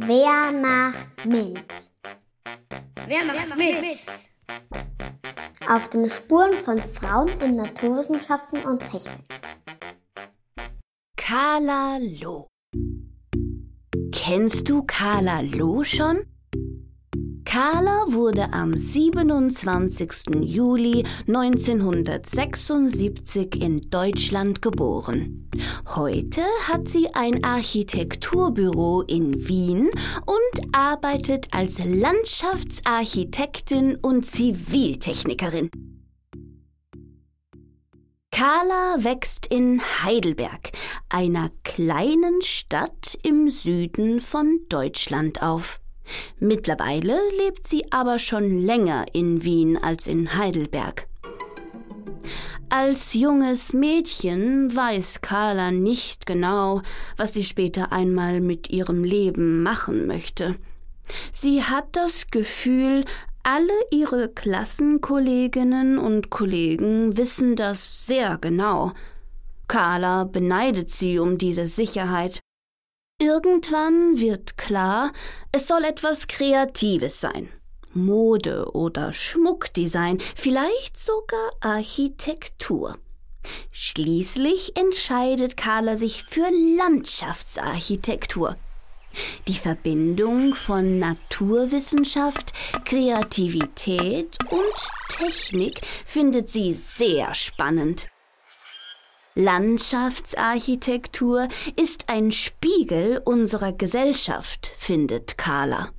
Wer macht mit? Wer macht mit? Auf den Spuren von Frauen in Naturwissenschaften und Technik. Carla Loh. Kennst du Carla Loh schon? Carla wurde am 27. Juli 1976 in Deutschland geboren. Heute hat sie ein Architekturbüro in Wien und arbeitet als Landschaftsarchitektin und Ziviltechnikerin. Carla wächst in Heidelberg, einer kleinen Stadt im Süden von Deutschland auf. Mittlerweile lebt sie aber schon länger in Wien als in Heidelberg. Als junges Mädchen weiß Carla nicht genau, was sie später einmal mit ihrem Leben machen möchte. Sie hat das Gefühl, alle ihre Klassenkolleginnen und Kollegen wissen das sehr genau. Carla beneidet sie um diese Sicherheit. Irgendwann wird klar, es soll etwas Kreatives sein. Mode oder Schmuckdesign, vielleicht sogar Architektur. Schließlich entscheidet Carla sich für Landschaftsarchitektur. Die Verbindung von Naturwissenschaft, Kreativität und Technik findet sie sehr spannend. Landschaftsarchitektur ist ein Spiegel unserer Gesellschaft, findet Carla.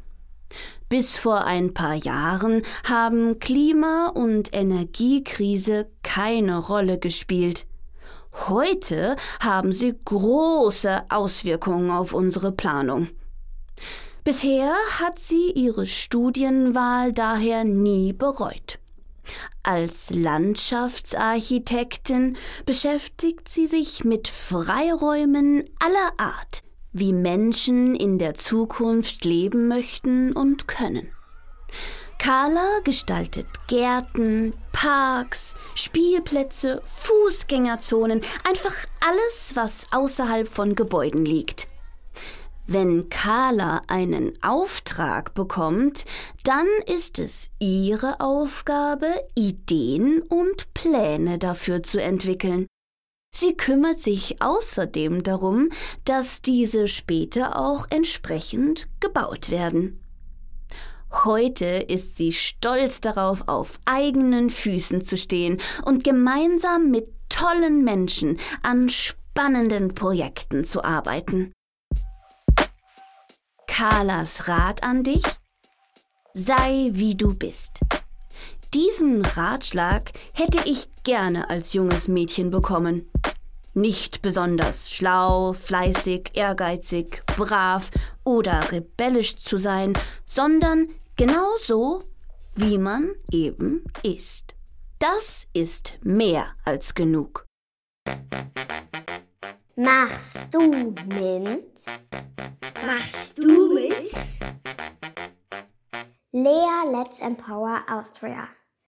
Bis vor ein paar Jahren haben Klima- und Energiekrise keine Rolle gespielt. Heute haben sie große Auswirkungen auf unsere Planung. Bisher hat sie ihre Studienwahl daher nie bereut. Als Landschaftsarchitektin beschäftigt sie sich mit Freiräumen aller Art, wie Menschen in der Zukunft leben möchten und können. Carla gestaltet Gärten, Parks, Spielplätze, Fußgängerzonen, einfach alles, was außerhalb von Gebäuden liegt. Wenn Carla einen Auftrag bekommt, dann ist es ihre Aufgabe, Ideen und Pläne dafür zu entwickeln. Sie kümmert sich außerdem darum, dass diese später auch entsprechend gebaut werden. Heute ist sie stolz darauf, auf eigenen Füßen zu stehen und gemeinsam mit tollen Menschen an spannenden Projekten zu arbeiten. Carlas Rat an dich? Sei wie du bist. Diesen Ratschlag hätte ich gerne als junges Mädchen bekommen. Nicht besonders schlau, fleißig, ehrgeizig, brav oder rebellisch zu sein, sondern genau so, wie man eben ist. Das ist mehr als genug. Machst du mit? Machst du mit? Lea Let's Empower Austria.